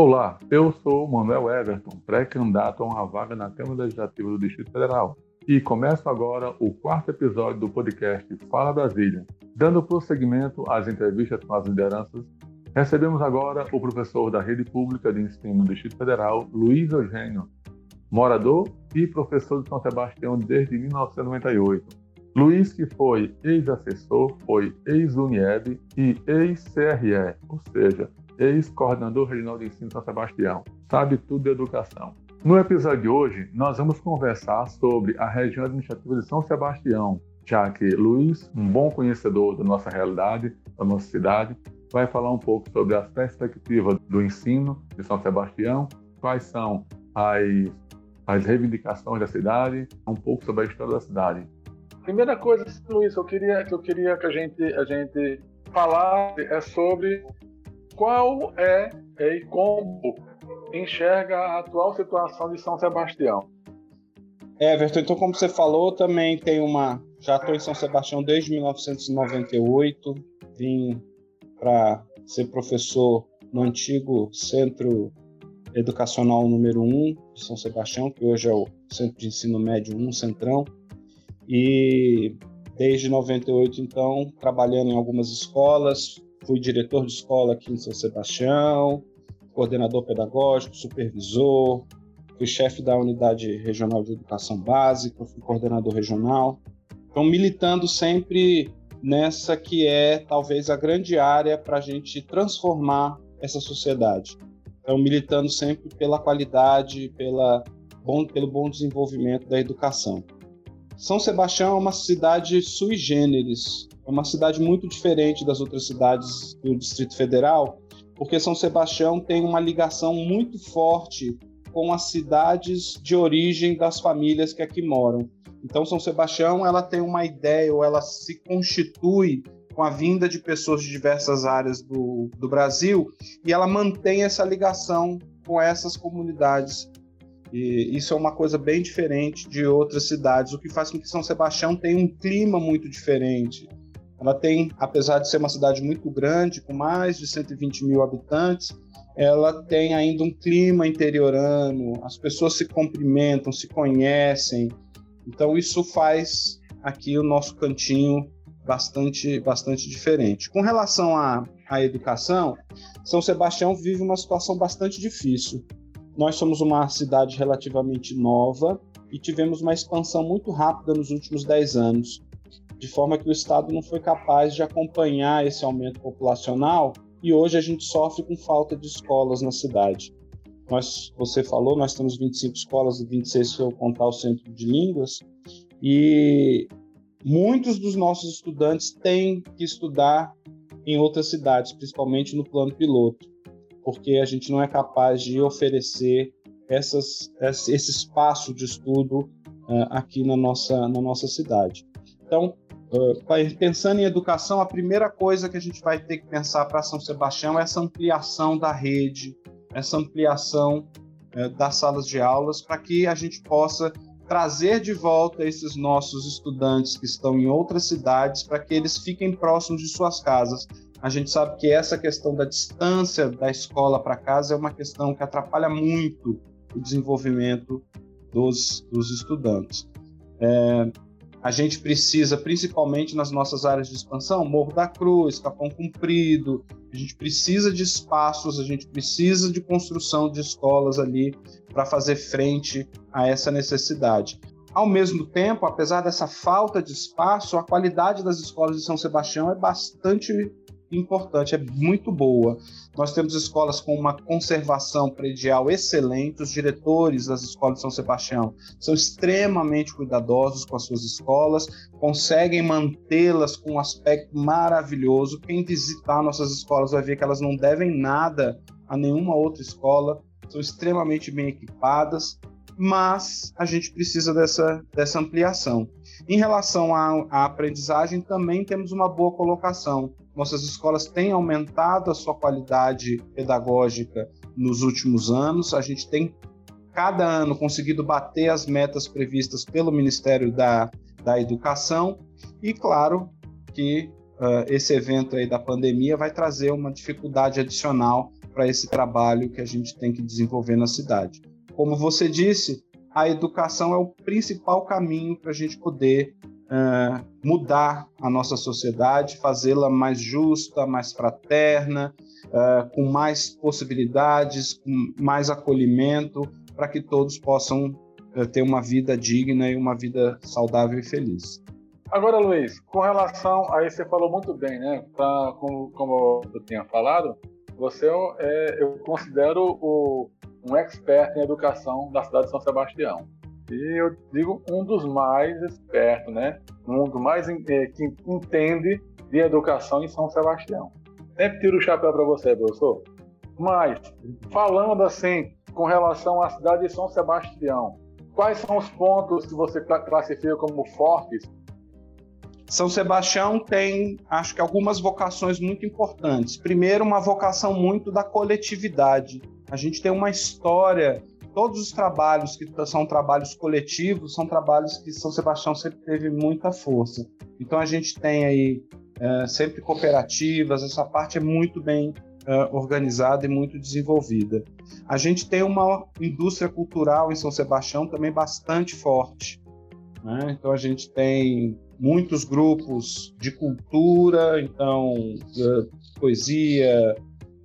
Olá, eu sou Manuel Everton, pré-candidato a uma vaga na Câmara Legislativa do Distrito Federal. E começo agora o quarto episódio do podcast Fala Brasília. Dando prosseguimento às entrevistas com as lideranças, recebemos agora o professor da Rede Pública de Ensino do Distrito Federal, Luiz Eugênio, morador e professor de São Sebastião desde 1998. Luiz, que foi ex-assessor, foi ex-UNIEB e ex-CRE, ou seja, ex-coordenador regional de ensino São Sebastião. Sabe tudo de educação. No episódio de hoje, nós vamos conversar sobre a região administrativa de São Sebastião, já que Luiz, um bom conhecedor da nossa realidade, da nossa cidade, vai falar um pouco sobre as perspectivas do ensino de São Sebastião, quais são as, as reivindicações da cidade, um pouco sobre a história da cidade. Primeira coisa, Luiz, eu queria que eu queria que a gente a gente falasse é sobre qual é, é e como enxerga a atual situação de São Sebastião. Everton, então como você falou, também tem uma. Já estou em São Sebastião desde 1998. Vim para ser professor no antigo Centro Educacional número 1 de São Sebastião, que hoje é o Centro de Ensino Médio 1, Centrão. E desde 98, então, trabalhando em algumas escolas, fui diretor de escola aqui em São Sebastião, coordenador pedagógico, supervisor, fui chefe da unidade regional de educação básica, fui coordenador regional. Então, militando sempre nessa que é talvez a grande área para a gente transformar essa sociedade. Então, militando sempre pela qualidade, pela bom, pelo bom desenvolvimento da educação. São Sebastião é uma cidade sui generis, é uma cidade muito diferente das outras cidades do Distrito Federal, porque São Sebastião tem uma ligação muito forte com as cidades de origem das famílias que aqui moram. Então, São Sebastião ela tem uma ideia ou ela se constitui com a vinda de pessoas de diversas áreas do, do Brasil e ela mantém essa ligação com essas comunidades. E isso é uma coisa bem diferente de outras cidades, o que faz com que São Sebastião tenha um clima muito diferente. Ela tem, apesar de ser uma cidade muito grande, com mais de 120 mil habitantes, ela tem ainda um clima interiorano, as pessoas se cumprimentam, se conhecem. Então isso faz aqui o nosso cantinho bastante, bastante diferente. Com relação à, à educação, São Sebastião vive uma situação bastante difícil. Nós somos uma cidade relativamente nova e tivemos uma expansão muito rápida nos últimos 10 anos de forma que o Estado não foi capaz de acompanhar esse aumento populacional e hoje a gente sofre com falta de escolas na cidade. Nós, você falou, nós temos 25 escolas e 26 se eu contar o centro de línguas e muitos dos nossos estudantes têm que estudar em outras cidades, principalmente no plano piloto, porque a gente não é capaz de oferecer essas, esse espaço de estudo uh, aqui na nossa, na nossa cidade. Então, Uh, pensando em educação, a primeira coisa que a gente vai ter que pensar para São Sebastião é essa ampliação da rede, essa ampliação uh, das salas de aulas, para que a gente possa trazer de volta esses nossos estudantes que estão em outras cidades, para que eles fiquem próximos de suas casas. A gente sabe que essa questão da distância da escola para casa é uma questão que atrapalha muito o desenvolvimento dos, dos estudantes. É, a gente precisa, principalmente nas nossas áreas de expansão, Morro da Cruz, Capão Comprido, a gente precisa de espaços, a gente precisa de construção de escolas ali para fazer frente a essa necessidade. Ao mesmo tempo, apesar dessa falta de espaço, a qualidade das escolas de São Sebastião é bastante importante, é muito boa. Nós temos escolas com uma conservação predial excelente, os diretores das escolas de São Sebastião são extremamente cuidadosos com as suas escolas, conseguem mantê-las com um aspecto maravilhoso. Quem visitar nossas escolas vai ver que elas não devem nada a nenhuma outra escola, são extremamente bem equipadas, mas a gente precisa dessa, dessa ampliação. Em relação à, à aprendizagem, também temos uma boa colocação. Nossas escolas têm aumentado a sua qualidade pedagógica nos últimos anos. A gente tem, cada ano, conseguido bater as metas previstas pelo Ministério da, da Educação. E, claro, que uh, esse evento aí da pandemia vai trazer uma dificuldade adicional para esse trabalho que a gente tem que desenvolver na cidade. Como você disse, a educação é o principal caminho para a gente poder uh, mudar a nossa sociedade, fazê-la mais justa, mais fraterna, uh, com mais possibilidades, com mais acolhimento, para que todos possam uh, ter uma vida digna e uma vida saudável e feliz. Agora, Luiz, com relação, aí você falou muito bem, né? Pra, como, como eu tinha falado, você é, eu considero o, um expert em educação da cidade de São Sebastião. E eu digo um dos mais espertos, né? Um dos mais é, que entende de educação em São Sebastião. Sempre tiro o chapéu para você, professor. Mas, falando assim, com relação à cidade de São Sebastião, quais são os pontos que você classifica como fortes são Sebastião tem, acho que, algumas vocações muito importantes. Primeiro, uma vocação muito da coletividade. A gente tem uma história, todos os trabalhos que são trabalhos coletivos, são trabalhos que São Sebastião sempre teve muita força. Então, a gente tem aí é, sempre cooperativas, essa parte é muito bem é, organizada e muito desenvolvida. A gente tem uma indústria cultural em São Sebastião também bastante forte. Né? Então, a gente tem muitos grupos de cultura, então uh, poesia,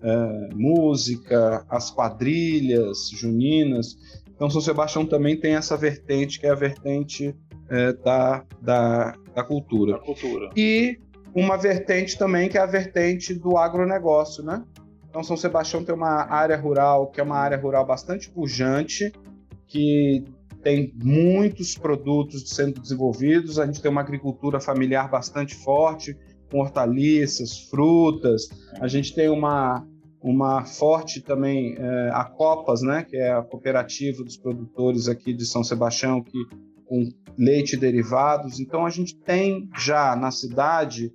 uh, música, as quadrilhas juninas. Então São Sebastião também tem essa vertente que é a vertente uh, da, da, da cultura. Da cultura. E uma vertente também que é a vertente do agronegócio, né? Então São Sebastião tem uma área rural que é uma área rural bastante pujante, que tem muitos produtos sendo desenvolvidos, a gente tem uma agricultura familiar bastante forte, com hortaliças, frutas, a gente tem uma, uma forte também, é, a Copas, né, que é a cooperativa dos produtores aqui de São Sebastião, que com leite e derivados. Então a gente tem já na cidade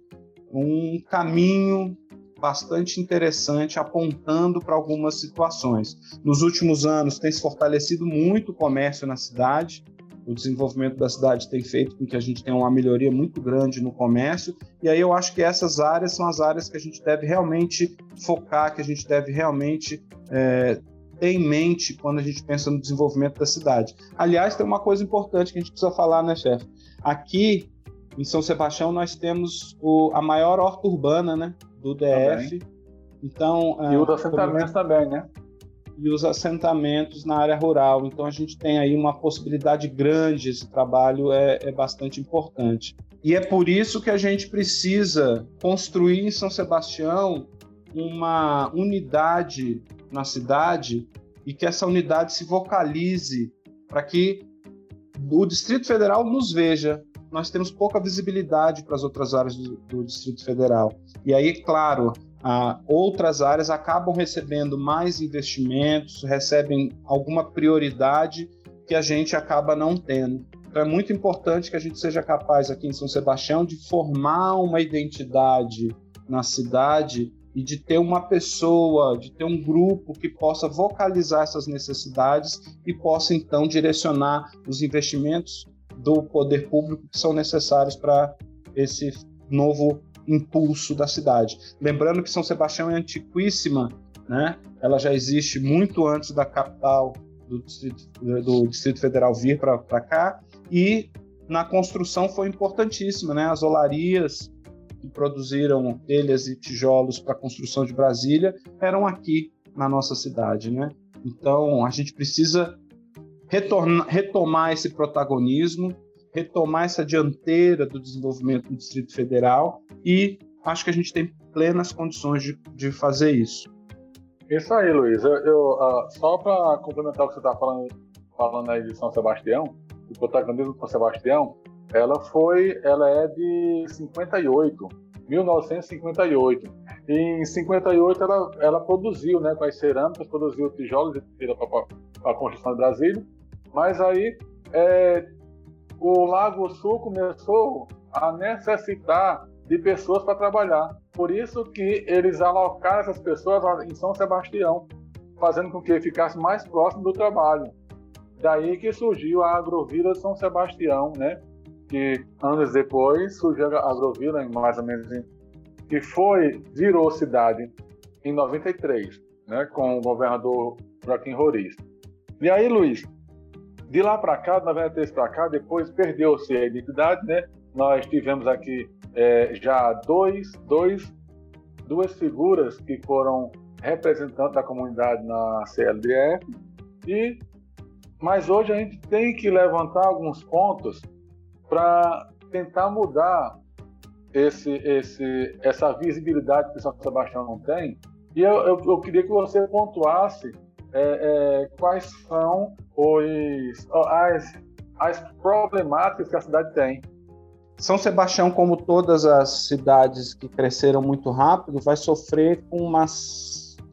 um caminho bastante interessante, apontando para algumas situações. Nos últimos anos, tem se fortalecido muito o comércio na cidade. O desenvolvimento da cidade tem feito com que a gente tenha uma melhoria muito grande no comércio. E aí eu acho que essas áreas são as áreas que a gente deve realmente focar, que a gente deve realmente é, ter em mente quando a gente pensa no desenvolvimento da cidade. Aliás, tem uma coisa importante que a gente precisa falar, né, chefe? Aqui em São Sebastião nós temos o, a maior horta urbana, né? do DF. Também. Então, e os ah, assentamentos como... também, né? E os assentamentos na área rural. Então a gente tem aí uma possibilidade grande, esse trabalho é, é bastante importante. E é por isso que a gente precisa construir em São Sebastião uma unidade na cidade e que essa unidade se vocalize para que o Distrito Federal nos veja, nós temos pouca visibilidade para as outras áreas do, do Distrito Federal. E aí, claro, outras áreas acabam recebendo mais investimentos, recebem alguma prioridade que a gente acaba não tendo. Então é muito importante que a gente seja capaz aqui em São Sebastião de formar uma identidade na cidade e de ter uma pessoa, de ter um grupo que possa vocalizar essas necessidades e possa então direcionar os investimentos do poder público que são necessários para esse novo impulso da cidade. Lembrando que São Sebastião é antiquíssima, né? Ela já existe muito antes da capital do Distrito, do Distrito Federal vir para cá e na construção foi importantíssima, né? As olarias que produziram telhas e tijolos para a construção de Brasília eram aqui na nossa cidade, né? Então a gente precisa retornar, retomar esse protagonismo, retomar essa dianteira do desenvolvimento do Distrito Federal e acho que a gente tem plenas condições de, de fazer isso. Isso aí, Luiz. Eu, eu uh, só para complementar o que você está falando, falando aí de São Sebastião, o protagonismo de São Sebastião, ela foi, ela é de 58, 1958. E em 58 ela, ela produziu, né, com as cerâmicas, produziu tijolos para a construção de Brasília. Mas aí é, o Lago Sul começou a necessitar de pessoas para trabalhar. Por isso que eles alocaram essas pessoas em São Sebastião, fazendo com que ficasse mais próximo do trabalho. Daí que surgiu a Agrovila São Sebastião, né? Que anos depois surgiu a Agrovila, mais ou menos, que foi virou cidade em 93. né, com o governador Joaquim Roriz. E aí, Luiz, de lá para cá, de 93 para cá, depois perdeu-se a identidade, né? Nós tivemos aqui é, já dois, dois, duas figuras que foram representantes da comunidade na CLDF, e, mas hoje a gente tem que levantar alguns pontos para tentar mudar esse, esse, essa visibilidade que São Sebastião não tem. E eu, eu, eu queria que você pontuasse é, é, quais são os, as, as problemáticas que a cidade tem. São Sebastião, como todas as cidades que cresceram muito rápido, vai sofrer com uma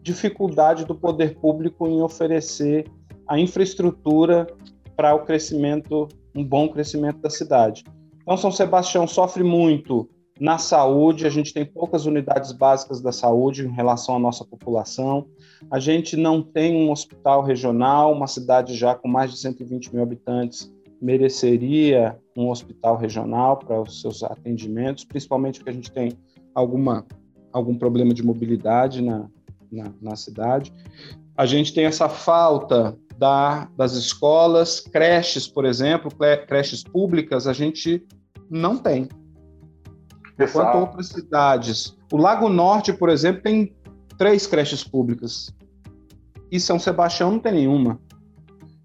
dificuldade do poder público em oferecer a infraestrutura para o crescimento, um bom crescimento da cidade. Então, São Sebastião sofre muito na saúde, a gente tem poucas unidades básicas da saúde em relação à nossa população. A gente não tem um hospital regional, uma cidade já com mais de 120 mil habitantes mereceria um hospital regional para os seus atendimentos, principalmente porque a gente tem alguma, algum problema de mobilidade na, na, na cidade. A gente tem essa falta da, das escolas, creches, por exemplo, creches públicas, a gente não tem. Enquanto outras cidades. O Lago Norte, por exemplo, tem três creches públicas. E São Sebastião não tem nenhuma.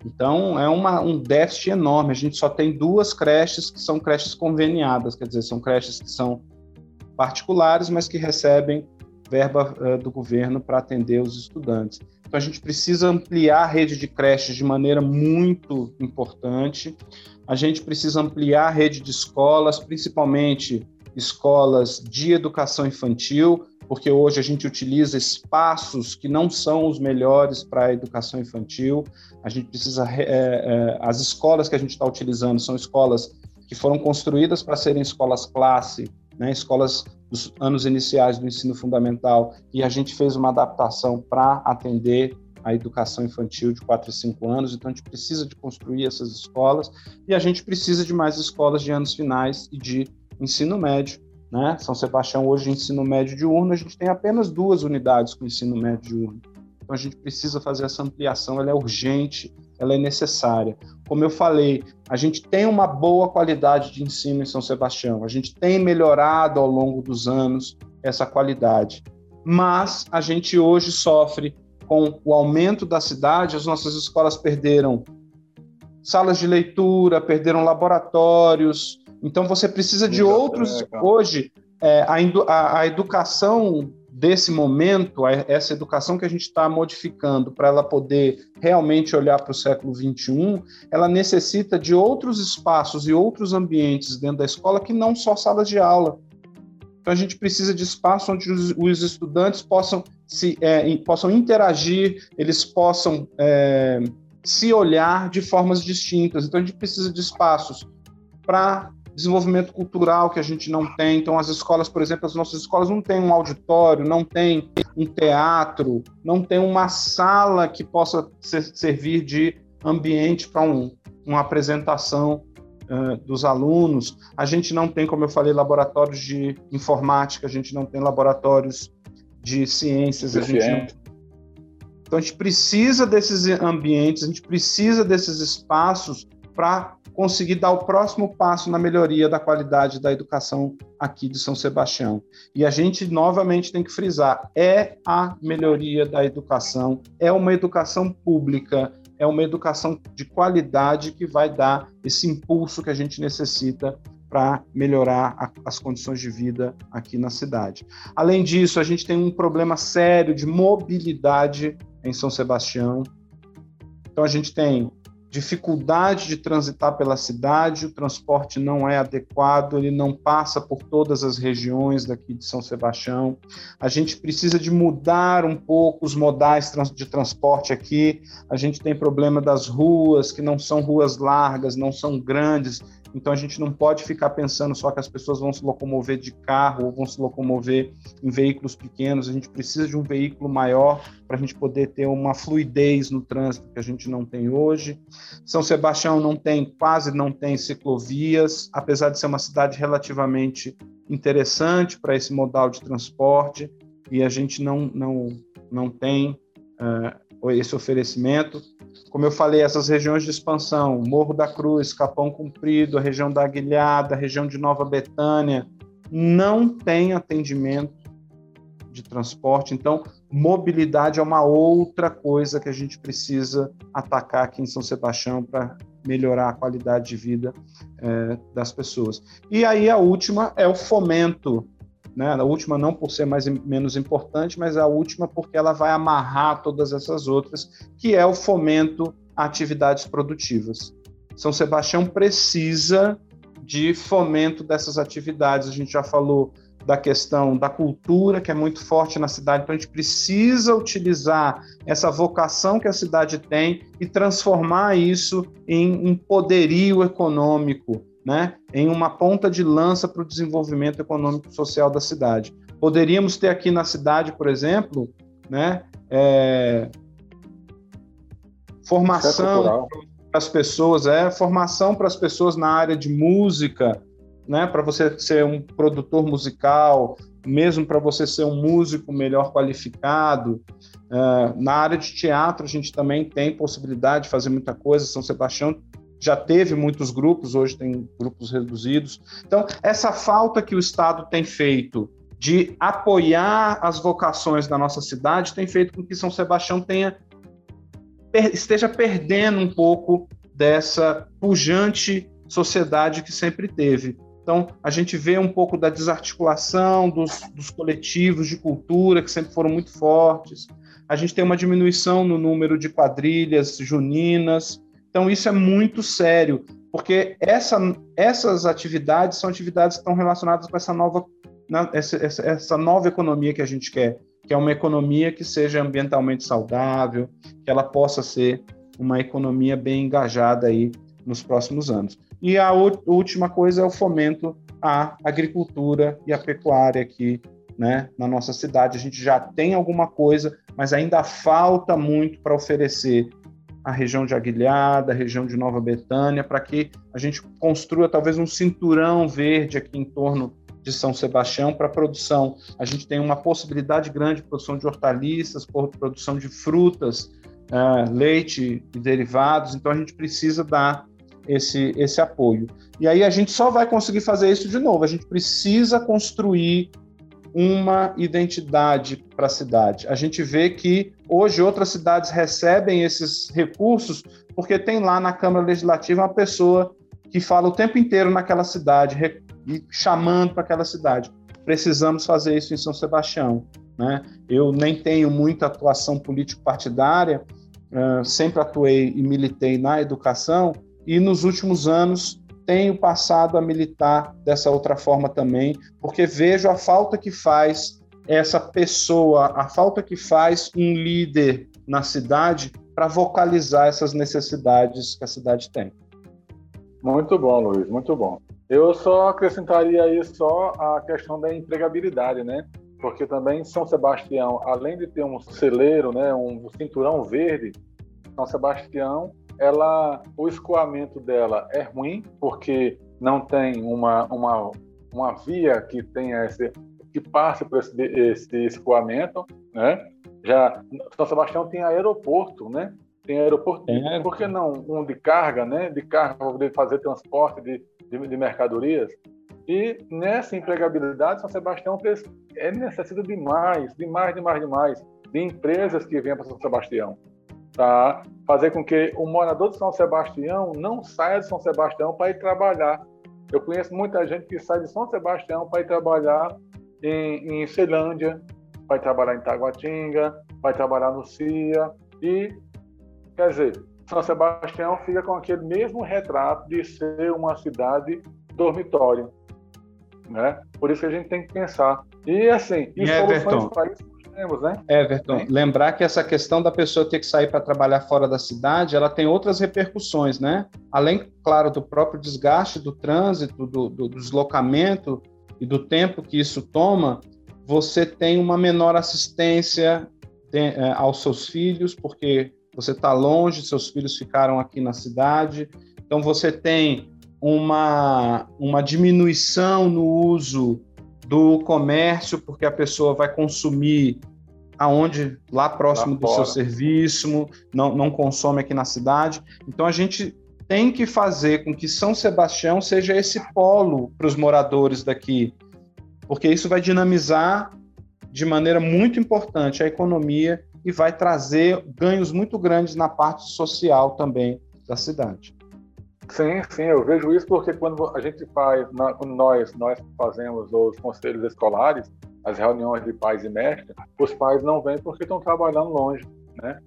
Então, é uma, um déficit enorme. A gente só tem duas creches que são creches conveniadas, quer dizer, são creches que são particulares, mas que recebem verba uh, do governo para atender os estudantes. Então, a gente precisa ampliar a rede de creches de maneira muito importante. A gente precisa ampliar a rede de escolas, principalmente escolas de educação infantil, porque hoje a gente utiliza espaços que não são os melhores para a educação infantil. A gente precisa. É, é, as escolas que a gente está utilizando são escolas que foram construídas para serem escolas classe, né, escolas dos anos iniciais do ensino fundamental, e a gente fez uma adaptação para atender a educação infantil de 4 a 5 anos, então a gente precisa de construir essas escolas e a gente precisa de mais escolas de anos finais e de ensino médio né? São Sebastião, hoje, ensino médio diurno, a gente tem apenas duas unidades com ensino médio diurno. Então, a gente precisa fazer essa ampliação, ela é urgente, ela é necessária. Como eu falei, a gente tem uma boa qualidade de ensino em São Sebastião, a gente tem melhorado ao longo dos anos essa qualidade, mas a gente hoje sofre com o aumento da cidade, as nossas escolas perderam salas de leitura, perderam laboratórios, então você precisa de outros. É, hoje, é, a, a, a, educação desse momento, a, essa educação que a gente está modificando para ela poder realmente olhar para o século XXI, ela necessita de outros espaços e outros ambientes dentro da escola que não só salas de aula. Então a gente precisa de espaço onde os, os estudantes possam se é, possam interagir, eles possam é, se olhar de formas distintas. Então a gente precisa de espaços para desenvolvimento cultural que a gente não tem. Então, as escolas, por exemplo, as nossas escolas não têm um auditório, não tem um teatro, não tem uma sala que possa ser, servir de ambiente para um, uma apresentação uh, dos alunos. A gente não tem, como eu falei, laboratórios de informática, a gente não tem laboratórios de ciências, a gente não... Então, a gente precisa desses ambientes, a gente precisa desses espaços para conseguir dar o próximo passo na melhoria da qualidade da educação aqui de São Sebastião. E a gente novamente tem que frisar: é a melhoria da educação, é uma educação pública, é uma educação de qualidade que vai dar esse impulso que a gente necessita para melhorar a, as condições de vida aqui na cidade. Além disso, a gente tem um problema sério de mobilidade em São Sebastião. Então, a gente tem dificuldade de transitar pela cidade, o transporte não é adequado, ele não passa por todas as regiões daqui de São Sebastião. A gente precisa de mudar um pouco os modais de transporte aqui. A gente tem problema das ruas, que não são ruas largas, não são grandes, então a gente não pode ficar pensando só que as pessoas vão se locomover de carro ou vão se locomover em veículos pequenos. A gente precisa de um veículo maior para a gente poder ter uma fluidez no trânsito que a gente não tem hoje. São Sebastião não tem, quase não tem ciclovias, apesar de ser uma cidade relativamente interessante para esse modal de transporte, e a gente não, não, não tem uh, esse oferecimento. Como eu falei, essas regiões de expansão, Morro da Cruz, Capão Comprido, a região da Aguilhada, a região de Nova Betânia, não tem atendimento de transporte. Então, mobilidade é uma outra coisa que a gente precisa atacar aqui em São Sebastião para melhorar a qualidade de vida é, das pessoas. E aí a última é o fomento. Né? A última não por ser mais menos importante, mas a última porque ela vai amarrar todas essas outras, que é o fomento a atividades produtivas. São Sebastião precisa de fomento dessas atividades. A gente já falou da questão da cultura, que é muito forte na cidade. Então, a gente precisa utilizar essa vocação que a cidade tem e transformar isso em um poderio econômico, né? em uma ponta de lança para o desenvolvimento econômico e social da cidade. Poderíamos ter aqui na cidade, por exemplo, né? É... formação para as pessoas, é formação para as pessoas na área de música, né, para você ser um produtor musical, mesmo para você ser um músico melhor qualificado. Uh, na área de teatro, a gente também tem possibilidade de fazer muita coisa. São Sebastião já teve muitos grupos, hoje tem grupos reduzidos. Então, essa falta que o Estado tem feito de apoiar as vocações da nossa cidade tem feito com que São Sebastião tenha esteja perdendo um pouco dessa pujante sociedade que sempre teve. Então, a gente vê um pouco da desarticulação dos, dos, coletivos de cultura, que sempre foram muito fortes. A gente tem uma diminuição no número de quadrilhas juninas. Então, isso é muito sério, porque essa, essas atividades são atividades que estão relacionadas com essa nova, essa, essa, nova economia que a gente quer, que é uma economia que seja ambientalmente saudável, que ela possa ser uma economia bem engajada aí nos próximos anos. E a última coisa é o fomento à agricultura e à pecuária aqui né, na nossa cidade. A gente já tem alguma coisa, mas ainda falta muito para oferecer a região de Aguilhada, a região de Nova Betânia, para que a gente construa talvez um cinturão verde aqui em torno de São Sebastião para produção. A gente tem uma possibilidade grande de produção de hortaliças, produção de frutas, uh, leite e derivados, então a gente precisa dar esse, esse apoio. E aí a gente só vai conseguir fazer isso de novo. A gente precisa construir uma identidade para a cidade. A gente vê que hoje outras cidades recebem esses recursos porque tem lá na Câmara Legislativa uma pessoa que fala o tempo inteiro naquela cidade chamando para aquela cidade. Precisamos fazer isso em São Sebastião. Né? Eu nem tenho muita atuação político-partidária, sempre atuei e militei na educação, e nos últimos anos tenho passado a militar dessa outra forma também, porque vejo a falta que faz essa pessoa, a falta que faz um líder na cidade para vocalizar essas necessidades que a cidade tem. Muito bom, Luiz, muito bom. Eu só acrescentaria aí só a questão da empregabilidade, né? Porque também São Sebastião, além de ter um celeiro, né, um cinturão verde, São Sebastião ela, o escoamento dela é ruim, porque não tem uma, uma, uma via que tenha esse, que passe por esse, esse escoamento, né? Já São Sebastião tem aeroporto, né? Tem aeroporto, é. por que não um de carga, né? De carga para poder fazer transporte de, de, de, mercadorias. E nessa empregabilidade, São Sebastião é necessita de mais, de mais, de mais, de mais, de empresas que venham para São Sebastião tá? fazer com que o morador de São Sebastião não saia de São Sebastião para ir trabalhar. Eu conheço muita gente que sai de São Sebastião para ir trabalhar em, em Ceilândia, vai trabalhar em Taguatinga, vai trabalhar no CIA e, quer dizer, São Sebastião fica com aquele mesmo retrato de ser uma cidade dormitório, né? Por isso que a gente tem que pensar. E assim, e, e soluções para isso temos, né? Everton, lembrar que essa questão da pessoa ter que sair para trabalhar fora da cidade, ela tem outras repercussões, né? Além, claro, do próprio desgaste do trânsito, do, do deslocamento e do tempo que isso toma, você tem uma menor assistência é, aos seus filhos, porque você está longe, seus filhos ficaram aqui na cidade, então você tem uma, uma diminuição no uso do comércio, porque a pessoa vai consumir aonde lá próximo lá do fora. seu serviço, não, não consome aqui na cidade. Então a gente tem que fazer com que São Sebastião seja esse polo para os moradores daqui, porque isso vai dinamizar de maneira muito importante a economia e vai trazer ganhos muito grandes na parte social também da cidade. Sim, sim, eu vejo isso porque quando a gente faz, quando nós, nós fazemos os conselhos escolares, as reuniões de pais e mestres, os pais não vêm porque estão trabalhando longe, né?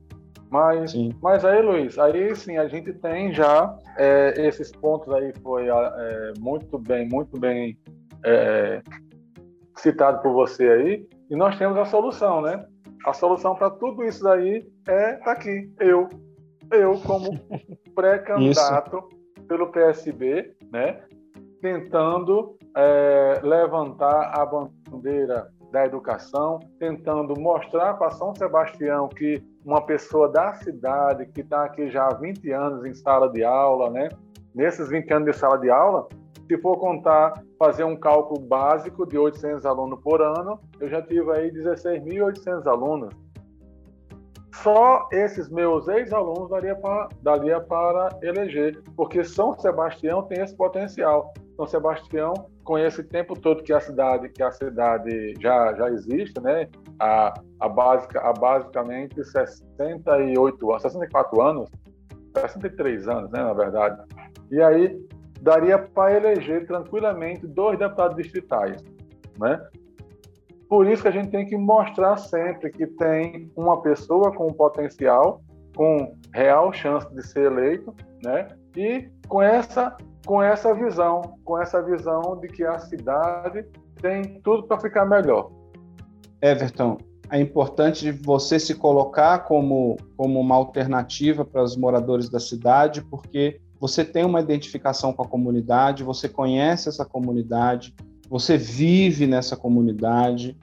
Mas, mas aí, Luiz, aí sim, a gente tem já é, esses pontos aí foi é, muito bem, muito bem é, citado por você aí, e nós temos a solução, né? A solução para tudo isso daí é tá aqui, eu, eu como pré-candidato pelo PSB, né? Tentando é, levantar a bandeira da educação, tentando mostrar para São Sebastião que uma pessoa da cidade que está aqui já há 20 anos em sala de aula, né? Nesses 20 anos de sala de aula, se for contar, fazer um cálculo básico de 800 alunos por ano, eu já tive aí 16.800 alunos. Só esses meus ex-alunos daria, daria para eleger, porque São Sebastião tem esse potencial. São Sebastião, com esse tempo todo que a cidade, que a cidade já, já existe, né? A, a, básica, a basicamente 68 anos, 64 anos, 63 anos, né, na verdade. E aí daria para eleger tranquilamente dois deputados distritais, né? Por isso que a gente tem que mostrar sempre que tem uma pessoa com potencial, com real chance de ser eleito, né? E com essa com essa visão, com essa visão de que a cidade tem tudo para ficar melhor. Everton, é importante você se colocar como, como uma alternativa para os moradores da cidade, porque você tem uma identificação com a comunidade, você conhece essa comunidade, você vive nessa comunidade,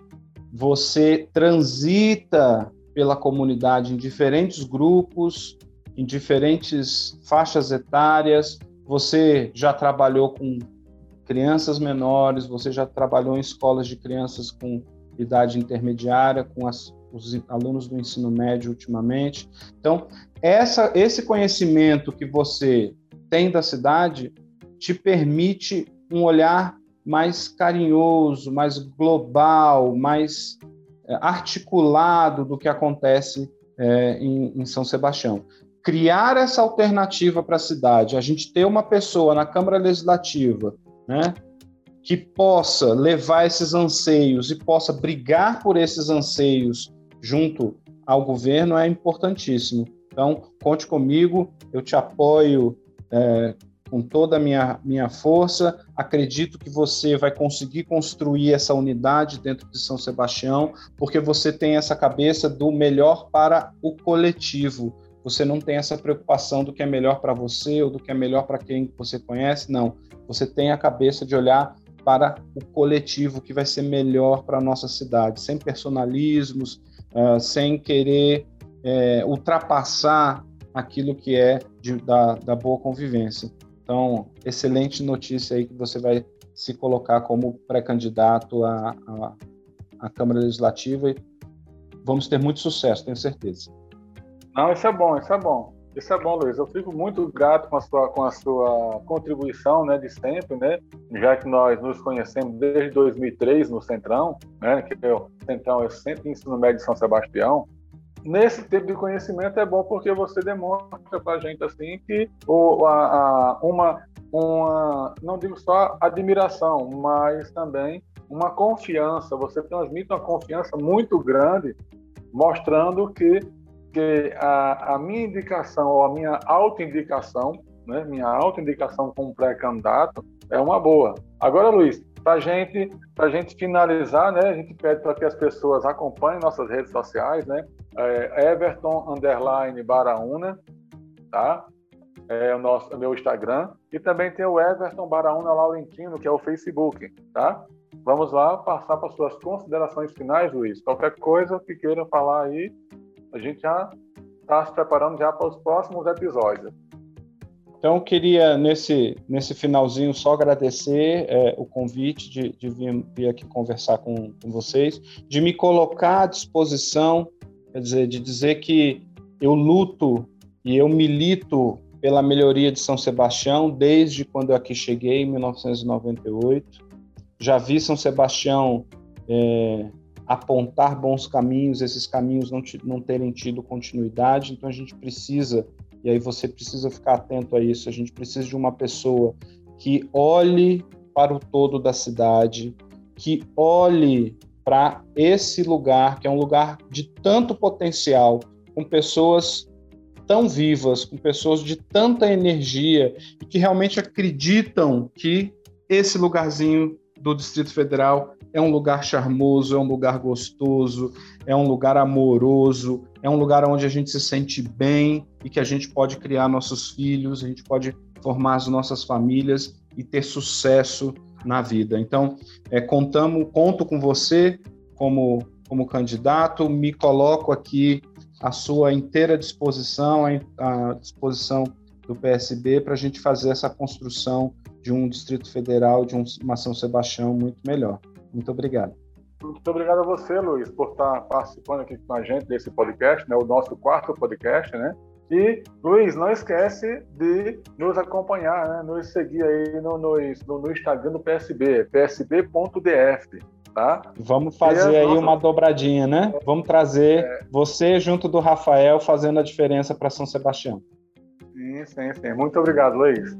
você transita pela comunidade em diferentes grupos, em diferentes faixas etárias, você já trabalhou com crianças menores, você já trabalhou em escolas de crianças com idade intermediária, com as, os alunos do ensino médio ultimamente. Então, essa, esse conhecimento que você tem da cidade te permite um olhar mais carinhoso, mais global, mais é, articulado do que acontece é, em, em São Sebastião criar essa alternativa para a cidade, a gente ter uma pessoa na Câmara Legislativa, né, que possa levar esses anseios e possa brigar por esses anseios junto ao governo é importantíssimo. Então, conte comigo, eu te apoio é, com toda a minha, minha força. Acredito que você vai conseguir construir essa unidade dentro de São Sebastião, porque você tem essa cabeça do melhor para o coletivo você não tem essa preocupação do que é melhor para você ou do que é melhor para quem você conhece, não. Você tem a cabeça de olhar para o coletivo que vai ser melhor para a nossa cidade, sem personalismos, uh, sem querer é, ultrapassar aquilo que é de, da, da boa convivência. Então, excelente notícia aí que você vai se colocar como pré-candidato à, à, à Câmara Legislativa e vamos ter muito sucesso, tenho certeza. Não, isso é bom, isso é bom. Isso é bom, Luiz. Eu fico muito grato com a sua, com a sua contribuição né, de sempre, né? Já que nós nos conhecemos desde 2003 no Centrão, né? Que é o Centrão é de Ensino Médio de São Sebastião. Nesse tipo de conhecimento é bom porque você demonstra para a gente assim que o, a, a, uma, uma, não digo só admiração, mas também uma confiança. Você transmite uma confiança muito grande, mostrando que que a, a minha indicação ou a minha autoindicação, né, minha autoindicação como pré-candidato é uma boa. Agora, Luiz, para gente, a gente finalizar, né, a gente pede para que as pessoas acompanhem nossas redes sociais, né, é Everton underline Baraúna, tá? É o nosso, é meu Instagram e também tem o Everton Baraúna Laurentino, que é o Facebook, tá? Vamos lá passar para suas considerações finais, Luiz. Qualquer coisa que queira falar aí, a gente já está se preparando já para os próximos episódios. Então, eu queria, nesse, nesse finalzinho, só agradecer é, o convite de, de vir, vir, aqui conversar com, com vocês, de me colocar à disposição, quer dizer, de dizer que eu luto e eu milito pela melhoria de São Sebastião desde quando eu aqui cheguei, em 1998. Já vi São Sebastião é, apontar bons caminhos, esses caminhos não, não terem tido continuidade, então a gente precisa e aí você precisa ficar atento a isso. A gente precisa de uma pessoa que olhe para o todo da cidade, que olhe para esse lugar, que é um lugar de tanto potencial, com pessoas tão vivas, com pessoas de tanta energia e que realmente acreditam que esse lugarzinho do Distrito Federal é um lugar charmoso, é um lugar gostoso, é um lugar amoroso, é um lugar onde a gente se sente bem e que a gente pode criar nossos filhos, a gente pode formar as nossas famílias e ter sucesso na vida. Então, é, contamos, conto com você como, como candidato, me coloco aqui à sua inteira disposição, à disposição do PSB para a gente fazer essa construção de um Distrito Federal, de uma São Sebastião muito melhor. Muito obrigado. Muito obrigado a você, Luiz, por estar participando aqui com a gente desse podcast, né, o nosso quarto podcast, né? E, Luiz, não esquece de nos acompanhar, né, nos seguir aí no, no, no Instagram do PSB, psb.df, tá? Vamos fazer aí nossas... uma dobradinha, né? Vamos trazer é... você junto do Rafael fazendo a diferença para São Sebastião. Sim, sim, sim. Muito obrigado, Luiz.